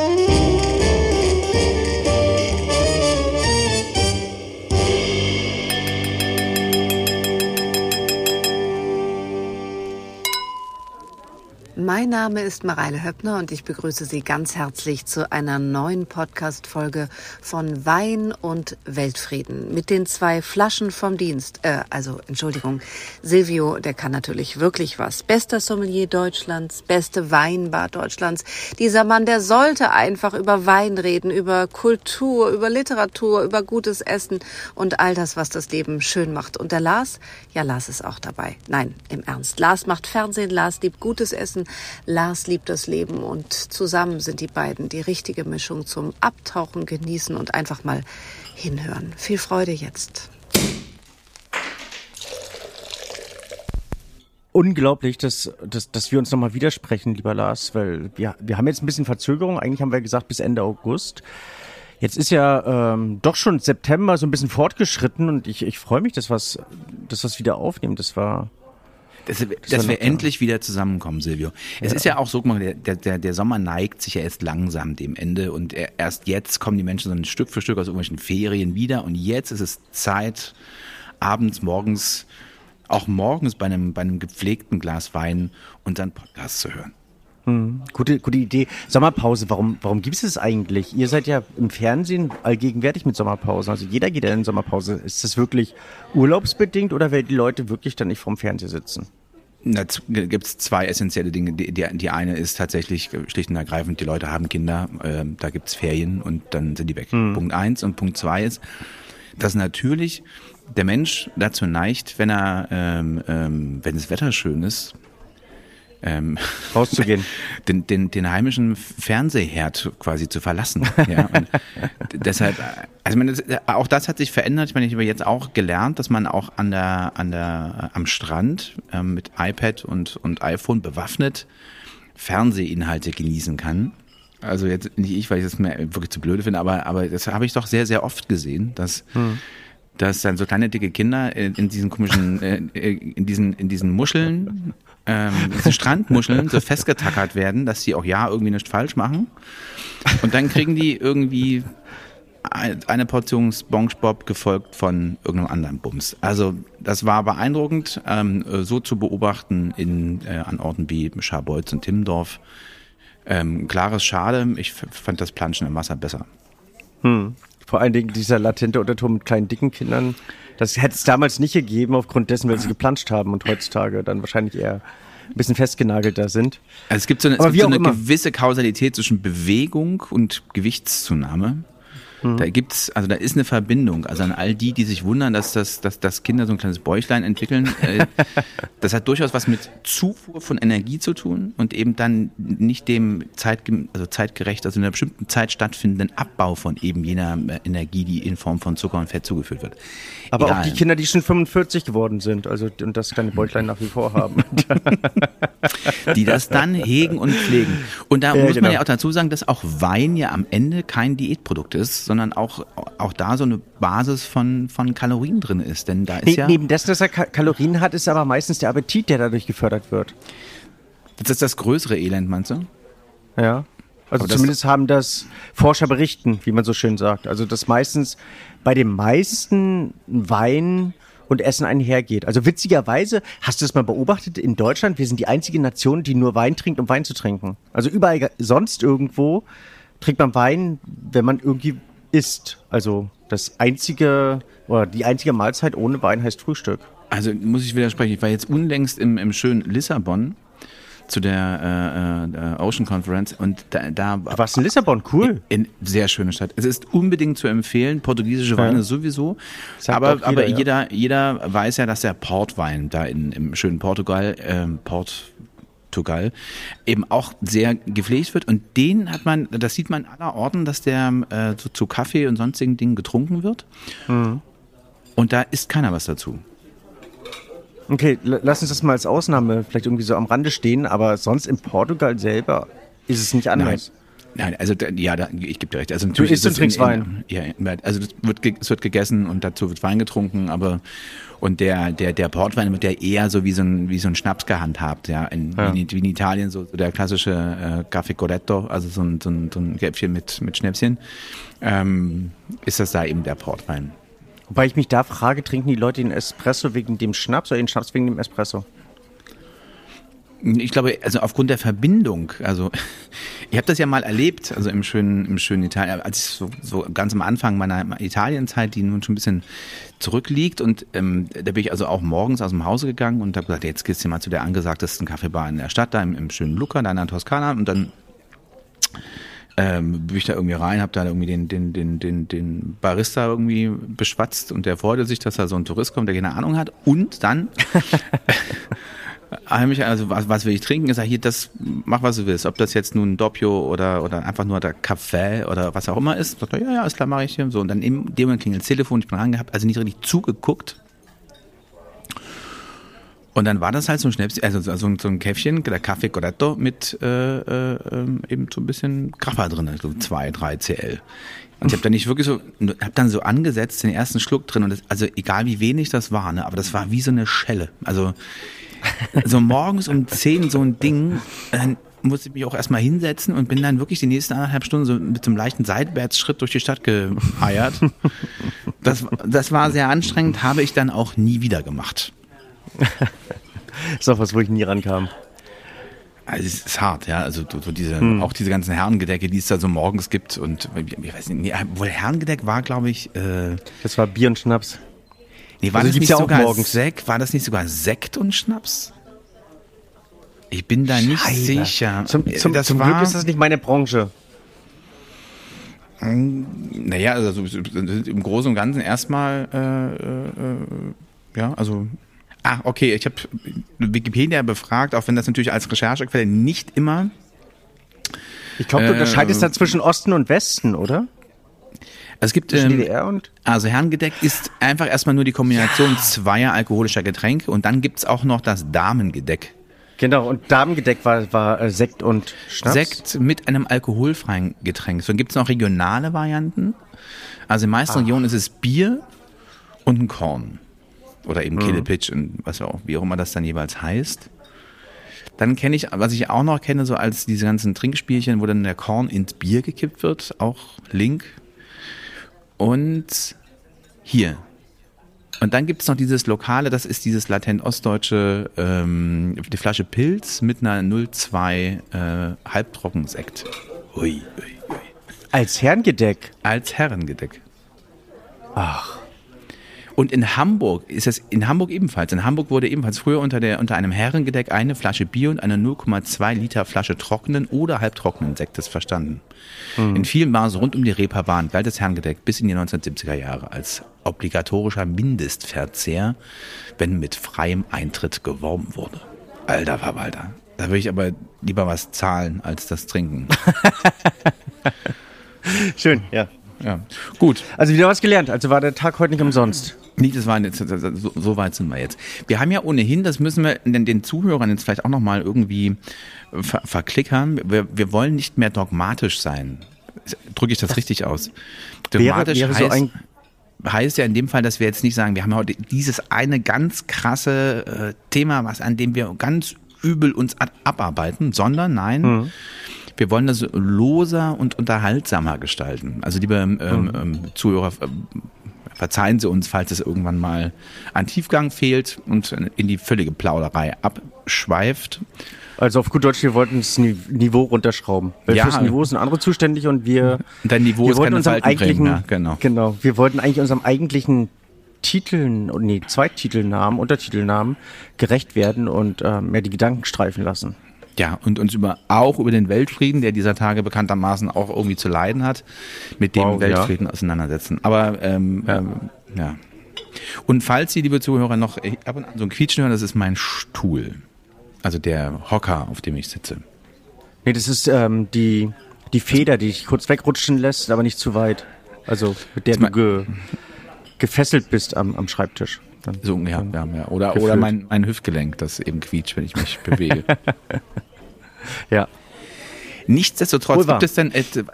Mm-hmm. Mein Name ist Mareile Höppner und ich begrüße Sie ganz herzlich zu einer neuen Podcast-Folge von Wein und Weltfrieden mit den zwei Flaschen vom Dienst. Äh, also, Entschuldigung, Silvio, der kann natürlich wirklich was. Bester Sommelier Deutschlands, beste Weinbar Deutschlands. Dieser Mann, der sollte einfach über Wein reden, über Kultur, über Literatur, über gutes Essen und all das, was das Leben schön macht. Und der Lars, ja, Lars ist auch dabei. Nein, im Ernst. Lars macht Fernsehen, Lars liebt gutes Essen. Lars liebt das Leben und zusammen sind die beiden die richtige Mischung zum Abtauchen, Genießen und einfach mal hinhören. Viel Freude jetzt. Unglaublich, dass, dass, dass wir uns nochmal widersprechen, lieber Lars, weil wir, wir haben jetzt ein bisschen Verzögerung. Eigentlich haben wir gesagt bis Ende August. Jetzt ist ja ähm, doch schon September so ein bisschen fortgeschritten und ich, ich freue mich, dass was, dass wieder aufnehmen. Das war dass, dass wir endlich wieder zusammenkommen, Silvio. Es ja. ist ja auch so, der, der, der Sommer neigt sich ja erst langsam dem Ende und erst jetzt kommen die Menschen so ein Stück für Stück aus irgendwelchen Ferien wieder und jetzt ist es Zeit, abends, morgens, auch morgens bei einem, bei einem gepflegten Glas Wein unseren Podcast zu hören. Hm, gute, gute Idee. Sommerpause, warum, warum gibt es das eigentlich? Ihr seid ja im Fernsehen allgegenwärtig mit Sommerpause. Also jeder geht ja in Sommerpause. Ist das wirklich urlaubsbedingt oder werden die Leute wirklich dann nicht vorm Fernseher sitzen? Da gibt es zwei essentielle Dinge. Die, die, die, eine ist tatsächlich schlicht und ergreifend, die Leute haben Kinder, äh, da gibt's Ferien und dann sind die weg. Hm. Punkt eins. Und Punkt zwei ist, dass natürlich der Mensch dazu neigt, wenn er, ähm, ähm, wenn das Wetter schön ist, ähm, rauszugehen. Den, den, den heimischen Fernsehherd quasi zu verlassen. Ja? Und deshalb, also meine, auch das hat sich verändert. Ich meine, ich habe jetzt auch gelernt, dass man auch an der, an der, am Strand ähm, mit iPad und, und iPhone bewaffnet Fernsehinhalte genießen kann. Also jetzt nicht ich, weil ich das mir wirklich zu blöde finde, aber, aber das habe ich doch sehr, sehr oft gesehen, dass hm dass dann so kleine dicke Kinder in, in diesen komischen, äh, in diesen, in diesen Muscheln ähm, diese Strandmuscheln so festgetackert werden, dass sie auch ja irgendwie nichts falsch machen. Und dann kriegen die irgendwie eine Portion SpongeBob gefolgt von irgendeinem anderen Bums. Also das war beeindruckend, ähm, so zu beobachten in, äh, an Orten wie Scharbeutz und Timmendorf. Ähm, klares Schade, ich fand das Planschen im Wasser besser. Hm. Vor allen Dingen dieser latente Unterton mit kleinen dicken Kindern. Das hätte es damals nicht gegeben, aufgrund dessen, weil sie geplanscht haben und heutzutage dann wahrscheinlich eher ein bisschen festgenagelt da sind. Also es gibt so eine, es gibt so eine gewisse Kausalität zwischen Bewegung und Gewichtszunahme. Mhm. Da gibt's, also da ist eine Verbindung. Also an all die, die sich wundern, dass das, dass, dass Kinder so ein kleines Bäuchlein entwickeln, äh, das hat durchaus was mit Zufuhr von Energie zu tun und eben dann nicht dem Zeit, also zeitgerecht, also in einer bestimmten Zeit stattfindenden Abbau von eben jener äh, Energie, die in Form von Zucker und Fett zugeführt wird. Aber Egal. auch die Kinder, die schon 45 geworden sind, also und das kleine Bäuchlein nach wie vor haben. die das dann hegen und pflegen. Und da ja, muss genau. man ja auch dazu sagen, dass auch Wein ja am Ende kein Diätprodukt ist, sondern auch, auch da so eine Basis von, von Kalorien drin ist. Denn da ist ne, ja. Neben dessen, dass er Kalorien hat, ist aber meistens der Appetit, der dadurch gefördert wird. Das ist das größere Elend, meinst du? Ja. Also aber zumindest haben das Forscher berichten, wie man so schön sagt. Also dass meistens bei den meisten Wein und Essen einhergeht. Also witzigerweise, hast du das mal beobachtet, in Deutschland, wir sind die einzige Nation, die nur Wein trinkt, um Wein zu trinken. Also überall sonst irgendwo trinkt man Wein, wenn man irgendwie isst. Also das einzige oder die einzige Mahlzeit ohne Wein heißt Frühstück. Also muss ich widersprechen. Ich war jetzt unlängst im, im schönen Lissabon zu der äh, äh, Ocean Conference und da, da warst in Lissabon, cool. In, in sehr schöne Stadt. Es ist unbedingt zu empfehlen, portugiesische Weine ja. sowieso. Sagt aber jeder, aber jeder, ja. jeder weiß ja, dass der Portwein da in, im schönen Portugal, ähm, Port Portugal eben auch sehr gepflegt wird. Und den hat man, das sieht man aller Orten, dass der äh, so zu Kaffee und sonstigen Dingen getrunken wird. Mhm. Und da isst keiner was dazu. Okay, lass uns das mal als Ausnahme vielleicht irgendwie so am Rande stehen, aber sonst in Portugal selber ist es nicht anders. Nein. Nein, also ja, da, ich gebe dir recht. Also natürlich du isst und trinkst Wein. Ja, also es wird, es wird gegessen und dazu wird Wein getrunken, aber und der der der Portwein wird ja eher so wie so ein wie so ein Schnaps gehandhabt, ja, in, ja. Wie, in, wie in Italien so, so der klassische äh, Café Corretto, also so ein, so ein, so ein Gäpfchen mit mit Schnäpschen, ähm, ist das da eben der Portwein. Wobei ich mich da frage, trinken die Leute den Espresso wegen dem Schnaps oder den Schnaps wegen dem Espresso? Ich glaube, also aufgrund der Verbindung, also ich habe das ja mal erlebt, also im schönen, im schönen Italien, als ich so, so ganz am Anfang meiner Italienzeit, die nun schon ein bisschen zurückliegt und ähm, da bin ich also auch morgens aus dem Hause gegangen und habe gesagt, jetzt gehst du mal zu der angesagtesten Kaffeebar in der Stadt, da im, im schönen Lucca, da in der Toskana und dann ähm, bin ich da irgendwie rein, habe da irgendwie den, den, den, den, den Barista irgendwie beschwatzt und der freute sich, dass da so ein Tourist kommt, der keine Ahnung hat und dann heimlich, also was, was will ich trinken? Ich sage, hier, das, mach was du willst. Ob das jetzt nun Doppio oder, oder einfach nur der Kaffee oder was auch immer ist. Sagt er, ja, ja, ist klar, mache ich hier. So, und dann in dem Moment klingelt das Telefon, ich bin rangehabt, also nicht richtig zugeguckt. Und dann war das halt so ein Schnäpschen, also so ein, so ein Käffchen, der Kaffee Corretto mit äh, äh, ähm, eben so ein bisschen Grappa drin, also zwei, drei CL. Und ich habe dann nicht wirklich so, habe dann so angesetzt, den ersten Schluck drin und das, also egal wie wenig das war, ne, aber das war wie so eine Schelle. Also so morgens um zehn so ein Ding, dann musste ich mich auch erstmal hinsetzen und bin dann wirklich die nächsten anderthalb Stunden so mit so einem leichten Seitwärtsschritt durch die Stadt geeiert. Das, das war sehr anstrengend, habe ich dann auch nie wieder gemacht. ist auch was, wo ich nie rankam. Also es ist hart, ja. Also so diese, hm. auch diese ganzen Herrengedecke, die es da so morgens gibt und ich weiß nicht, nee, wohl Herrengedeck war, glaube ich. Äh, das war Bier und Schnaps. Nee, war also das nicht ja sogar morgens. Sekt? War das nicht sogar Sekt und Schnaps? Ich bin da nicht Scheiße. sicher. Zum, zum, das zum war, Glück ist das nicht meine Branche. Hm, naja, also im Großen und Ganzen erstmal, äh, äh, ja, also. Ah, okay, ich habe Wikipedia befragt, auch wenn das natürlich als Recherchequelle nicht immer. Ich glaube, du unterscheidest äh, da zwischen Osten und Westen, oder? Es gibt ähm, DDR und also Herrengedeck ist einfach erstmal nur die Kombination zweier alkoholischer Getränke und dann gibt's auch noch das Damengedeck. Genau, und Damengedeck war, war äh, Sekt und Schnaps? Sekt mit einem alkoholfreien Getränk. So gibt's noch regionale Varianten. Also in meisten ah. Regionen ist es Bier und ein Korn. Oder eben mhm. Kelepitch und was auch, wie auch immer das dann jeweils heißt. Dann kenne ich, was ich auch noch kenne, so als diese ganzen Trinkspielchen, wo dann der Korn ins Bier gekippt wird, auch Link, und hier. Und dann gibt es noch dieses Lokale, das ist dieses latent ostdeutsche, ähm, die Flasche Pilz mit einer 02 äh, Halbtrockensekt. Ui, ui, ui. Als Herrengedeck? Als Herrengedeck. Ach. Und in Hamburg ist es in Hamburg ebenfalls. In Hamburg wurde ebenfalls früher unter, der, unter einem Herrengedeck eine Flasche Bier und eine 0,2 Liter Flasche trockenen oder halbtrockenen Sektes verstanden. Mhm. In vielen Bars rund um die Reeperbahn galt das Herrengedeck bis in die 1970er Jahre als obligatorischer Mindestverzehr, wenn mit freiem Eintritt geworben wurde. Alter Verwalter. Da würde ich aber lieber was zahlen als das Trinken. Schön, ja. Ja, gut. Also wieder was gelernt. Also war der Tag heute nicht umsonst. Nicht, das war jetzt, so, so weit sind wir jetzt. Wir haben ja ohnehin, das müssen wir den, den Zuhörern jetzt vielleicht auch nochmal irgendwie ver verklickern. Wir, wir wollen nicht mehr dogmatisch sein. Drücke ich das, das richtig aus? Dogmatisch wäre, wäre heißt, so heißt ja in dem Fall, dass wir jetzt nicht sagen, wir haben heute dieses eine ganz krasse äh, Thema, was an dem wir ganz übel uns abarbeiten, sondern nein, mhm wir wollen das loser und unterhaltsamer gestalten. Also liebe ähm, mhm. ähm, Zuhörer, äh, verzeihen Sie uns, falls es irgendwann mal an Tiefgang fehlt und in die völlige Plauderei abschweift. Also auf gut Deutsch, wir wollten das Niveau runterschrauben. Weil ja. fürs Niveau sind andere zuständig und wir. Dein Niveau wir ist keine unserem eigentlichen, mehr, genau. Genau. Wir wollten eigentlich unserem eigentlichen Titeln, nee, Zweititelnamen, Untertitelnamen gerecht werden und äh, mehr die Gedanken streifen lassen. Ja, und uns über, auch über den Weltfrieden, der dieser Tage bekanntermaßen auch irgendwie zu leiden hat, mit dem wow, Weltfrieden ja. auseinandersetzen. Aber ähm, ja. Ähm, ja. Und falls Sie, liebe Zuhörer, noch ab und an so ein Quietschen hören, das ist mein Stuhl. Also der Hocker, auf dem ich sitze. Nee, das ist ähm, die, die Feder, die dich kurz wegrutschen lässt, aber nicht zu weit. Also mit der du ge, gefesselt bist am, am Schreibtisch. Dann, so, ja, ja, ja. Oder, oder mein, mein Hüftgelenk, das eben quietscht, wenn ich mich bewege. ja. Nichtsdestotrotz gibt es denn,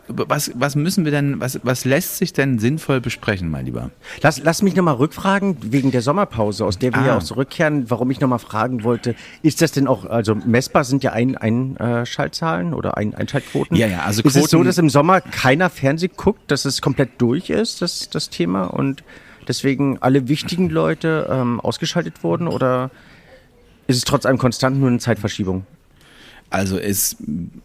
was, was müssen wir denn, was, was lässt sich denn sinnvoll besprechen, mein Lieber? Lass, lass mich nochmal rückfragen, wegen der Sommerpause, aus der wir ah. ja auch zurückkehren, warum ich nochmal fragen wollte, ist das denn auch, also messbar sind ja ein, Einschaltzahlen oder ein, Einschaltquoten? Ja, ja, also Quoten. Ist es so, dass im Sommer keiner Fernseh guckt, dass es komplett durch ist, das, das Thema und deswegen alle wichtigen Leute ähm, ausgeschaltet wurden oder ist es trotz allem konstant nur eine Zeitverschiebung? Also ist,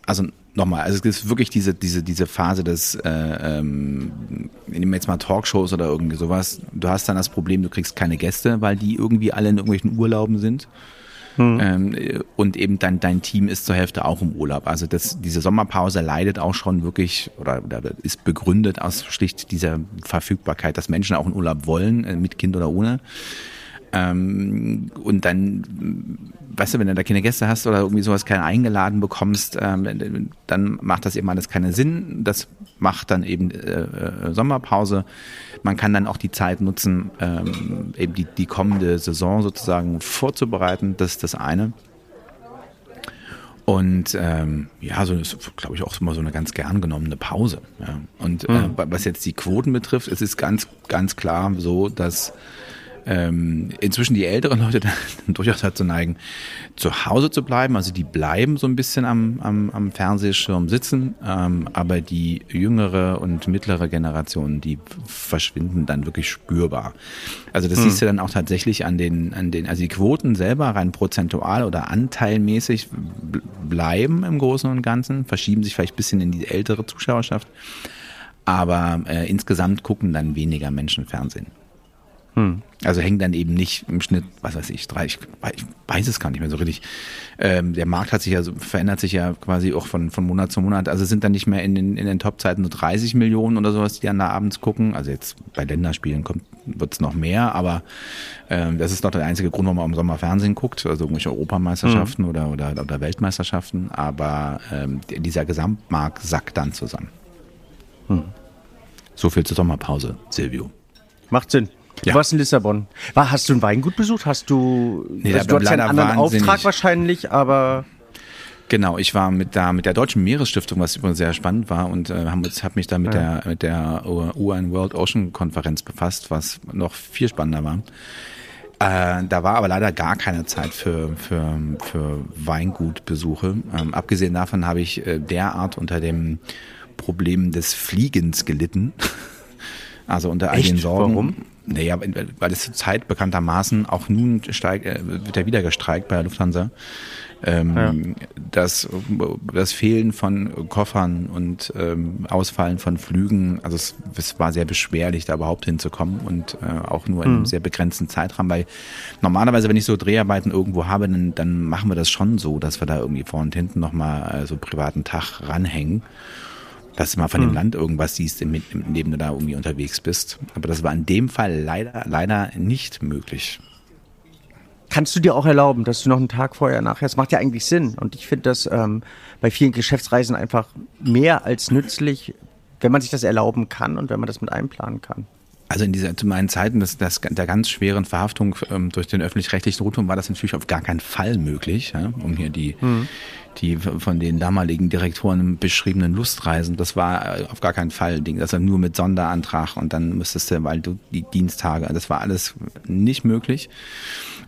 also nochmal, also es ist wirklich diese, diese, diese Phase des, äh, ähm, nehmen wir jetzt mal Talkshows oder irgendwie sowas. Du hast dann das Problem, du kriegst keine Gäste, weil die irgendwie alle in irgendwelchen Urlauben sind. Hm. Ähm, und eben dein, dein Team ist zur Hälfte auch im Urlaub. Also das, diese Sommerpause leidet auch schon wirklich oder, oder ist begründet aus schlicht dieser Verfügbarkeit, dass Menschen auch in Urlaub wollen, äh, mit Kind oder ohne. Ähm, und dann, weißt du, wenn du da keine Gäste hast oder irgendwie sowas keinen eingeladen bekommst, ähm, dann macht das eben alles keinen Sinn. Das macht dann eben äh, äh, Sommerpause. Man kann dann auch die Zeit nutzen, ähm, eben die, die kommende Saison sozusagen vorzubereiten. Das ist das eine. Und ähm, ja, so ist, glaube ich, auch immer so eine ganz gern genommene Pause. Ja. Und äh, mhm. was jetzt die Quoten betrifft, es ist ganz, ganz klar so, dass ähm, inzwischen die älteren Leute dann durchaus dazu neigen, zu Hause zu bleiben. Also die bleiben so ein bisschen am, am, am Fernsehschirm sitzen, ähm, aber die jüngere und mittlere Generation, die verschwinden dann wirklich spürbar. Also das hm. siehst du dann auch tatsächlich an den, an den, also die Quoten selber rein prozentual oder anteilmäßig bleiben im Großen und Ganzen, verschieben sich vielleicht ein bisschen in die ältere Zuschauerschaft, aber äh, insgesamt gucken dann weniger Menschen Fernsehen. Hm. Also hängen dann eben nicht im Schnitt, was weiß ich, drei, ich, ich weiß es gar nicht mehr so richtig. Ähm, der Markt hat sich ja, verändert sich ja quasi auch von, von Monat zu Monat. Also sind dann nicht mehr in den, in den Top-Zeiten so 30 Millionen oder sowas, die dann da abends gucken. Also jetzt bei Länderspielen kommt, wird's noch mehr, aber ähm, das ist doch der einzige Grund, warum man im Sommer Fernsehen guckt, also irgendwelche Europameisterschaften mhm. oder, oder, oder Weltmeisterschaften. Aber ähm, dieser Gesamtmarkt sackt dann zusammen. Hm. So viel zur Sommerpause, Silvio. Macht Sinn. Ja. Du warst in Lissabon. War, hast du ein Weingut besucht? Hast du, nee, also du ja einen anderen Auftrag wahrscheinlich, aber Genau, ich war mit da mit der Deutschen Meeresstiftung, was übrigens sehr spannend war und äh, habe hab mich da mit ja. der mit der UN World Ocean Konferenz befasst, was noch viel spannender war. Äh, da war aber leider gar keine Zeit für für für Weingutbesuche. Ähm, abgesehen davon habe ich äh, derart unter dem Problem des Fliegens gelitten. Also unter all den Sorgen. Warum? Naja, weil es zur Zeit bekanntermaßen auch nun steigt, äh, wird er wieder gestreikt bei der Lufthansa. Ähm, ja. das, das Fehlen von Koffern und ähm, Ausfallen von Flügen, also es, es war sehr beschwerlich, da überhaupt hinzukommen und äh, auch nur in einem mhm. sehr begrenzten Zeitraum, weil normalerweise, wenn ich so Dreharbeiten irgendwo habe, dann, dann machen wir das schon so, dass wir da irgendwie vor und hinten nochmal äh, so privaten Tag ranhängen dass du mal von hm. dem Land irgendwas siehst, in, in dem du da irgendwie unterwegs bist. Aber das war in dem Fall leider, leider nicht möglich. Kannst du dir auch erlauben, dass du noch einen Tag vorher nachher, das macht ja eigentlich Sinn. Und ich finde das ähm, bei vielen Geschäftsreisen einfach mehr als nützlich, wenn man sich das erlauben kann und wenn man das mit einplanen kann. Also in dieser, zu meinen Zeiten des, des, der ganz schweren Verhaftung ähm, durch den öffentlich-rechtlichen Rundfunk war das natürlich auf gar keinen Fall möglich, ja, um hier die, mhm die von den damaligen Direktoren beschriebenen Lustreisen, das war äh, auf gar keinen Fall Ding. Das war nur mit Sonderantrag und dann müsstest du, weil du die Diensttage, das war alles nicht möglich.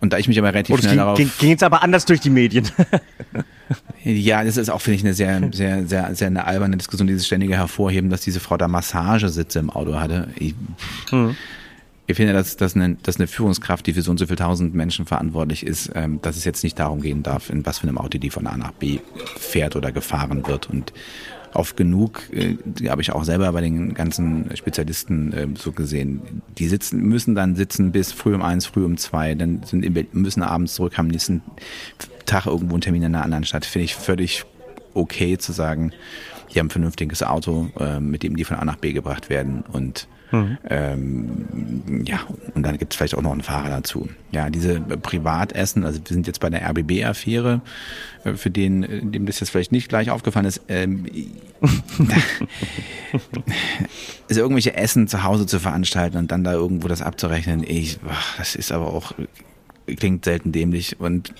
Und da ich mich aber relativ oh, schnell ging, darauf. Ging, ging jetzt aber anders durch die Medien. ja, das ist auch, finde ich, eine sehr, sehr, sehr, sehr eine alberne Diskussion, dieses ständige Hervorheben, dass diese Frau da Massagesitze im Auto hatte. Ich, mhm ich finde, dass, dass, eine, dass eine Führungskraft, die für so und so viele tausend Menschen verantwortlich ist, ähm, dass es jetzt nicht darum gehen darf, in was für einem Auto die von A nach B fährt oder gefahren wird. Und oft genug, äh, habe ich auch selber bei den ganzen Spezialisten äh, so gesehen, die sitzen, müssen dann sitzen bis früh um eins, früh um zwei, dann sind, müssen abends zurück, haben nächsten Tag irgendwo einen Termin in einer anderen Stadt. Finde ich völlig okay zu sagen, die haben ein vernünftiges Auto, äh, mit dem die von A nach B gebracht werden und Mhm. Ähm, ja, und dann gibt es vielleicht auch noch einen Fahrer dazu. Ja, diese Privatessen, also wir sind jetzt bei der RBB-Affäre, äh, für den, äh, dem das jetzt vielleicht nicht gleich aufgefallen ist, ähm, also irgendwelche Essen zu Hause zu veranstalten und dann da irgendwo das abzurechnen, ich, das ist aber auch, klingt selten dämlich und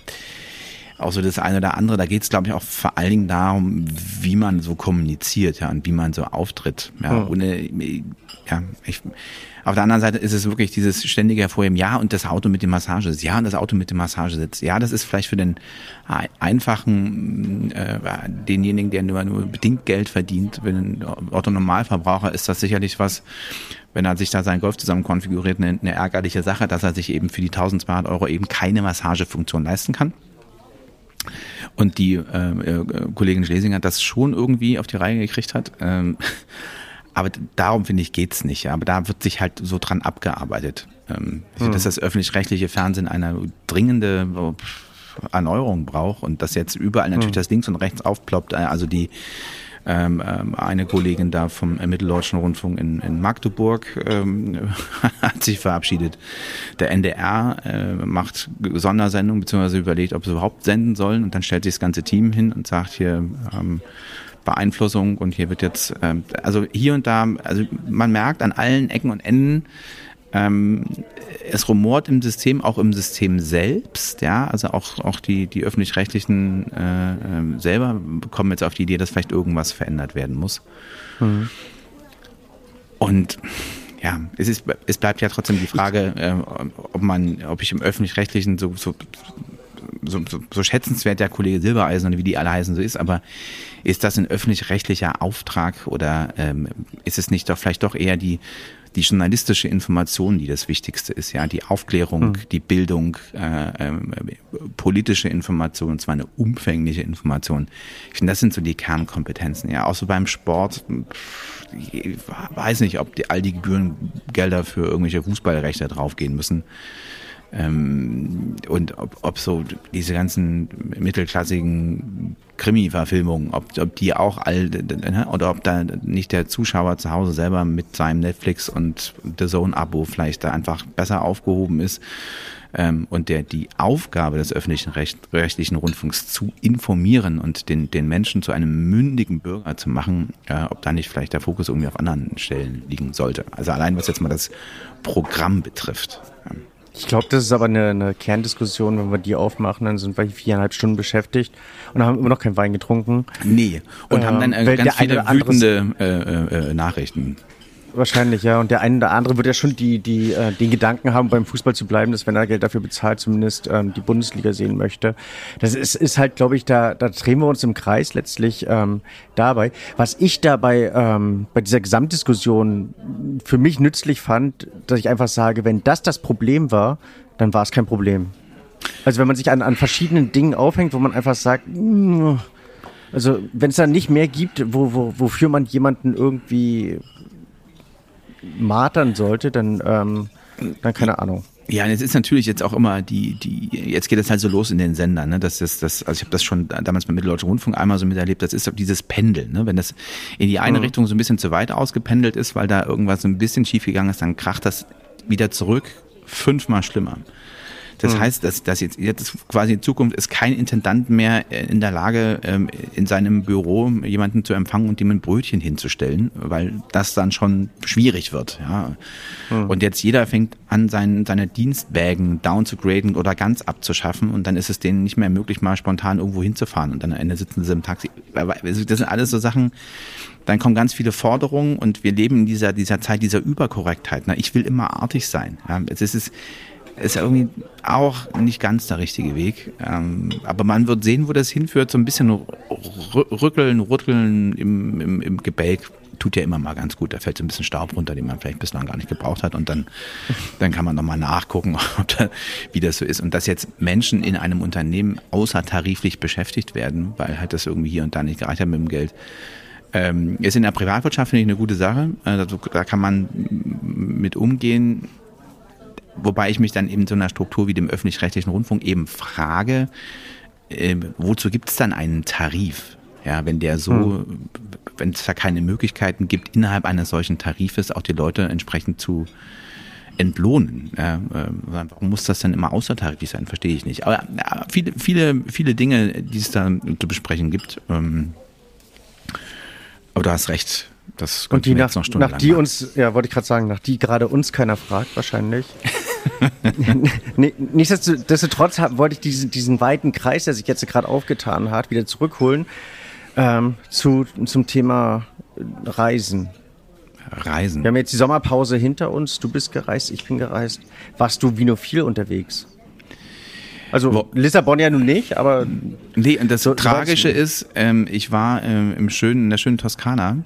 auch so das eine oder andere. Da geht es, glaube ich, auch vor allen Dingen darum, wie man so kommuniziert, ja, und wie man so auftritt. Ja, mhm. ohne, ja, ich, auf der anderen Seite ist es wirklich dieses ständige Hervorheben, ja, und das Auto mit dem Massagesitz, ja, und das Auto mit dem Massagesitz. Ja, das ist vielleicht für den einfachen, äh, denjenigen, der nur, nur bedingt Geld verdient, für den Autonormalverbraucher ist das sicherlich was, wenn er sich da seinen Golf zusammen konfiguriert, eine, eine ärgerliche Sache, dass er sich eben für die 1200 Euro eben keine Massagefunktion leisten kann. Und die äh, äh, Kollegin Schlesinger das schon irgendwie auf die Reihe gekriegt hat. Ähm, aber darum finde ich geht's nicht. Aber da wird sich halt so dran abgearbeitet. Ähm, hm. Dass das öffentlich-rechtliche Fernsehen eine dringende Erneuerung braucht und dass jetzt überall natürlich hm. das links und rechts aufploppt. Äh, also die ähm, ähm, eine Kollegin da vom Mitteldeutschen Rundfunk in, in Magdeburg ähm, hat sich verabschiedet. Der NDR äh, macht Sondersendungen beziehungsweise überlegt, ob sie überhaupt senden sollen und dann stellt sich das ganze Team hin und sagt hier ähm, Beeinflussung und hier wird jetzt, ähm, also hier und da, also man merkt an allen Ecken und Enden, ähm, es rumort im System, auch im System selbst, ja, also auch, auch die, die öffentlich-rechtlichen äh, äh, selber kommen jetzt auf die Idee, dass vielleicht irgendwas verändert werden muss. Mhm. Und ja, es, ist, es bleibt ja trotzdem die Frage, äh, ob man, ob ich im öffentlich-rechtlichen so, so, so, so, so schätzenswert der Kollege Silbereisen oder wie die alle heißen so ist, aber ist das ein öffentlich-rechtlicher Auftrag oder ähm, ist es nicht doch vielleicht doch eher die die journalistische Information, die das Wichtigste ist, ja, die Aufklärung, mhm. die Bildung, äh, äh, politische Information, und zwar eine umfängliche Information. Ich finde, das sind so die Kernkompetenzen, ja, auch so beim Sport. Ich weiß nicht, ob die, all die Gebührengelder für irgendwelche Fußballrechte draufgehen müssen. Ähm, und ob, ob so diese ganzen mittelklassigen Krimi-Verfilmungen, ob, ob die auch all, ne, oder ob da nicht der Zuschauer zu Hause selber mit seinem Netflix und The Zone-Abo vielleicht da einfach besser aufgehoben ist. Ähm, und der die Aufgabe des öffentlichen Recht, rechtlichen Rundfunks zu informieren und den, den Menschen zu einem mündigen Bürger zu machen, äh, ob da nicht vielleicht der Fokus irgendwie auf anderen Stellen liegen sollte. Also allein was jetzt mal das Programm betrifft. Ich glaube, das ist aber eine, eine, Kerndiskussion. Wenn wir die aufmachen, dann sind wir viereinhalb Stunden beschäftigt und haben immer noch keinen Wein getrunken. Nee. Und äh, haben dann äh, ganz viele wütende äh, äh, Nachrichten Wahrscheinlich, ja. Und der eine oder andere wird ja schon die, die, äh, den Gedanken haben, beim Fußball zu bleiben, dass wenn er Geld dafür bezahlt, zumindest ähm, die Bundesliga sehen möchte. Das ist, ist halt, glaube ich, da, da drehen wir uns im Kreis letztlich ähm, dabei. Was ich dabei ähm, bei dieser Gesamtdiskussion für mich nützlich fand, dass ich einfach sage, wenn das das Problem war, dann war es kein Problem. Also wenn man sich an, an verschiedenen Dingen aufhängt, wo man einfach sagt, mm, also wenn es dann nicht mehr gibt, wo, wo, wofür man jemanden irgendwie martern sollte, dann, ähm, dann keine Ahnung. Ja, und es ist natürlich jetzt auch immer die, die, jetzt geht es halt so los in den Sendern, ne? Das ist das, also ich habe das schon damals beim Mitteldeutschen Rundfunk einmal so miterlebt, das ist dieses Pendeln, ne? Wenn das in die eine mhm. Richtung so ein bisschen zu weit ausgependelt ist, weil da irgendwas so ein bisschen schief gegangen ist, dann kracht das wieder zurück, fünfmal schlimmer. Das mhm. heißt, dass, dass jetzt, jetzt quasi in Zukunft ist kein Intendant mehr in der Lage, ähm, in seinem Büro jemanden zu empfangen und ihm ein Brötchen hinzustellen, weil das dann schon schwierig wird. Ja. Mhm. Und jetzt jeder fängt an, sein, seine Dienstwägen down zu graden oder ganz abzuschaffen und dann ist es denen nicht mehr möglich, mal spontan irgendwo hinzufahren und dann am Ende sitzen sie im Taxi. Das sind alles so Sachen, dann kommen ganz viele Forderungen und wir leben in dieser, dieser Zeit dieser Überkorrektheit. Ich will immer artig sein. Ja, es ist, ist irgendwie auch nicht ganz der richtige Weg. Ähm, aber man wird sehen, wo das hinführt. So ein bisschen rückeln, rütteln im, im, im Gebälk tut ja immer mal ganz gut. Da fällt so ein bisschen Staub runter, den man vielleicht bislang gar nicht gebraucht hat. Und dann, dann kann man nochmal nachgucken, da, wie das so ist. Und dass jetzt Menschen in einem Unternehmen außertariflich beschäftigt werden, weil halt das irgendwie hier und da nicht gereicht hat mit dem Geld, ähm, ist in der Privatwirtschaft, finde ich, eine gute Sache. Also, da kann man mit umgehen. Wobei ich mich dann eben so einer Struktur wie dem öffentlich-rechtlichen Rundfunk eben frage, äh, wozu gibt es dann einen Tarif? Ja, wenn der so, hm. wenn es da keine Möglichkeiten gibt, innerhalb eines solchen Tarifes auch die Leute entsprechend zu entlohnen. Ja, äh, warum muss das denn immer außertariflich sein? Verstehe ich nicht. Aber ja, viele, viele, viele Dinge, die es da zu besprechen gibt. Ähm, aber du hast recht. Das und die nach, nach die uns, ja, wollte ich gerade sagen, nach die gerade uns keiner fragt, wahrscheinlich. Nichtsdestotrotz wollte ich diesen, diesen weiten Kreis, der sich jetzt gerade aufgetan hat, wieder zurückholen ähm, zu, zum Thema Reisen. Reisen. Wir haben jetzt die Sommerpause hinter uns. Du bist gereist, ich bin gereist. Warst du wie nur viel unterwegs? Also Wo? Lissabon ja nun nicht, aber. Nee, und das so, Tragische ist, ähm, ich war ähm, im schönen, in der schönen Toskana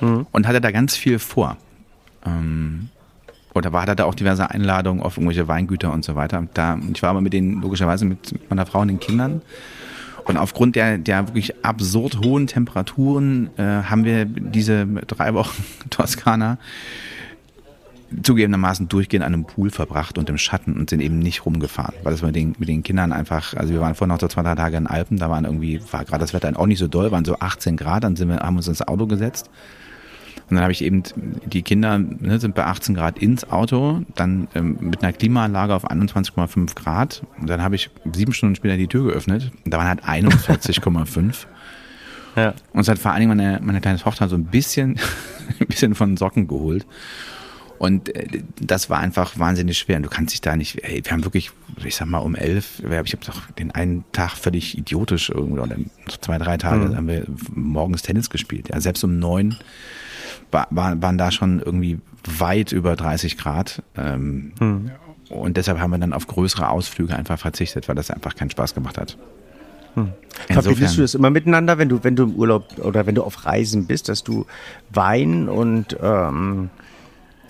mhm. und hatte da ganz viel vor. Ähm, oder war da auch diverse Einladungen auf irgendwelche Weingüter und so weiter. Da, ich war aber mit den, logischerweise mit meiner Frau und den Kindern. Und aufgrund der, der wirklich absurd hohen Temperaturen äh, haben wir diese drei Wochen Toskana zugegebenermaßen durchgehend an einem Pool verbracht und im Schatten und sind eben nicht rumgefahren, weil das mit den, mit den Kindern einfach, also wir waren vorhin noch so zwei, drei Tage in den Alpen, da waren irgendwie, war gerade das Wetter auch nicht so doll, waren so 18 Grad, dann sind wir, haben uns ins Auto gesetzt und dann habe ich eben, die Kinder ne, sind bei 18 Grad ins Auto, dann ähm, mit einer Klimaanlage auf 21,5 Grad. Und dann habe ich sieben Stunden später die Tür geöffnet und da waren halt 41,5. ja. Und es hat vor allen Dingen meine, meine kleine Tochter so ein bisschen, ein bisschen von Socken geholt. Und äh, das war einfach wahnsinnig schwer. Und du kannst dich da nicht, ey, wir haben wirklich, ich sag mal, um elf, ich habe doch den einen Tag völlig idiotisch irgendwo, oder zwei, drei Tage mhm. haben wir morgens Tennis gespielt. Ja, selbst um neun war, waren da schon irgendwie weit über 30 Grad. Ähm, hm. Und deshalb haben wir dann auf größere Ausflüge einfach verzichtet, weil das einfach keinen Spaß gemacht hat. Hm. Verbindest du das immer miteinander, wenn du, wenn du im Urlaub oder wenn du auf Reisen bist, dass du Wein und ähm,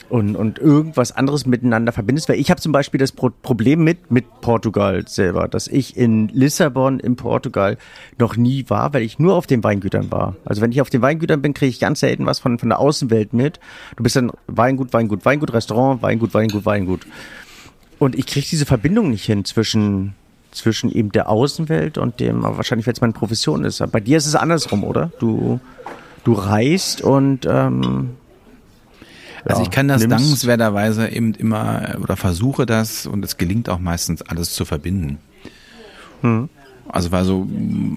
und, und irgendwas anderes miteinander verbindest. Weil ich habe zum Beispiel das Pro Problem mit, mit Portugal selber, dass ich in Lissabon in Portugal noch nie war, weil ich nur auf den Weingütern war. Also wenn ich auf den Weingütern bin, kriege ich ganz selten was von, von der Außenwelt mit. Du bist dann Weingut, Weingut, Weingut, Restaurant, Weingut, Weingut, Weingut. Und ich kriege diese Verbindung nicht hin zwischen zwischen eben der Außenwelt und dem, wahrscheinlich weil es meine Profession ist. Aber bei dir ist es andersrum, oder? Du, du reist und ähm, also ich kann das nimmst. dankenswerterweise eben immer oder versuche das und es gelingt auch meistens alles zu verbinden. Hm. Also war so,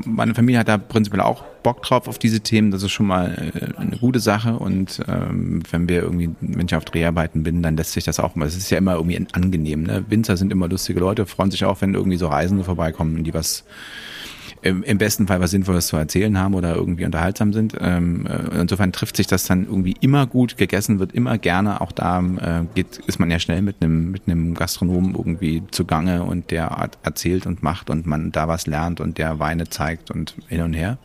meine Familie hat da prinzipiell auch Bock drauf auf diese Themen. Das ist schon mal äh, eine gute Sache. Und ähm, wenn wir irgendwie, wenn ich auf Dreharbeiten bin, dann lässt sich das auch mal. Es ist ja immer irgendwie angenehm. Ne? Winzer sind immer lustige Leute, freuen sich auch, wenn irgendwie so Reisende vorbeikommen, die was im, im besten Fall was Sinnvolles zu erzählen haben oder irgendwie unterhaltsam sind. Ähm, äh, insofern trifft sich das dann irgendwie immer gut, gegessen wird immer gerne. Auch da äh, geht, ist man ja schnell mit einem mit einem Gastronomen irgendwie zugange und der erzählt und macht und man da was lernt und der Weine zeigt und hin und her.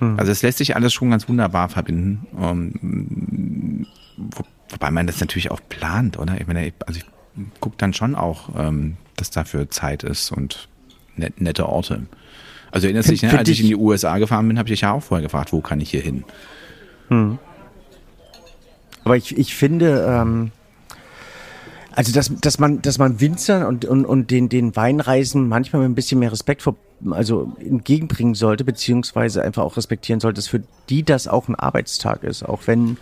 Hm. Also es lässt sich alles schon ganz wunderbar verbinden. Um, ähm, wo, wobei man das natürlich auch plant, oder? Ich meine, also ich gucke dann schon auch, ähm, dass dafür Zeit ist und net, nette Orte. Also erinnerst du dich, ne? als ich in die USA gefahren bin, habe ich dich ja auch vorher gefragt, wo kann ich hier hin? Hm. Aber ich, ich finde, ähm, also dass, dass man, dass man Winzern und, und, und den, den Weinreisen manchmal mit ein bisschen mehr Respekt vor, also entgegenbringen sollte, beziehungsweise einfach auch respektieren sollte, dass für die das auch ein Arbeitstag ist, auch wenn